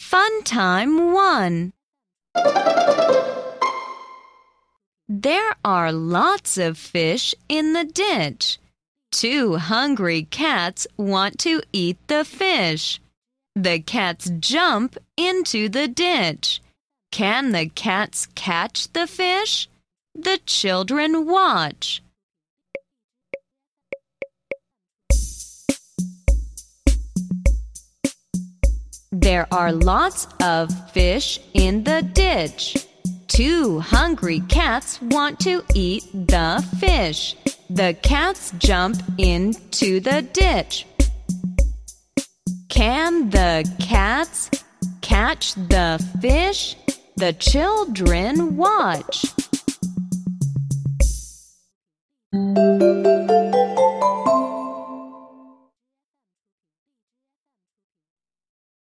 Fun time one. There are lots of fish in the ditch. Two hungry cats want to eat the fish. The cats jump into the ditch. Can the cats catch the fish? The children watch. There are lots of fish in the ditch. Two hungry cats want to eat the fish. The cats jump into the ditch. Can the cats catch the fish? The children watch.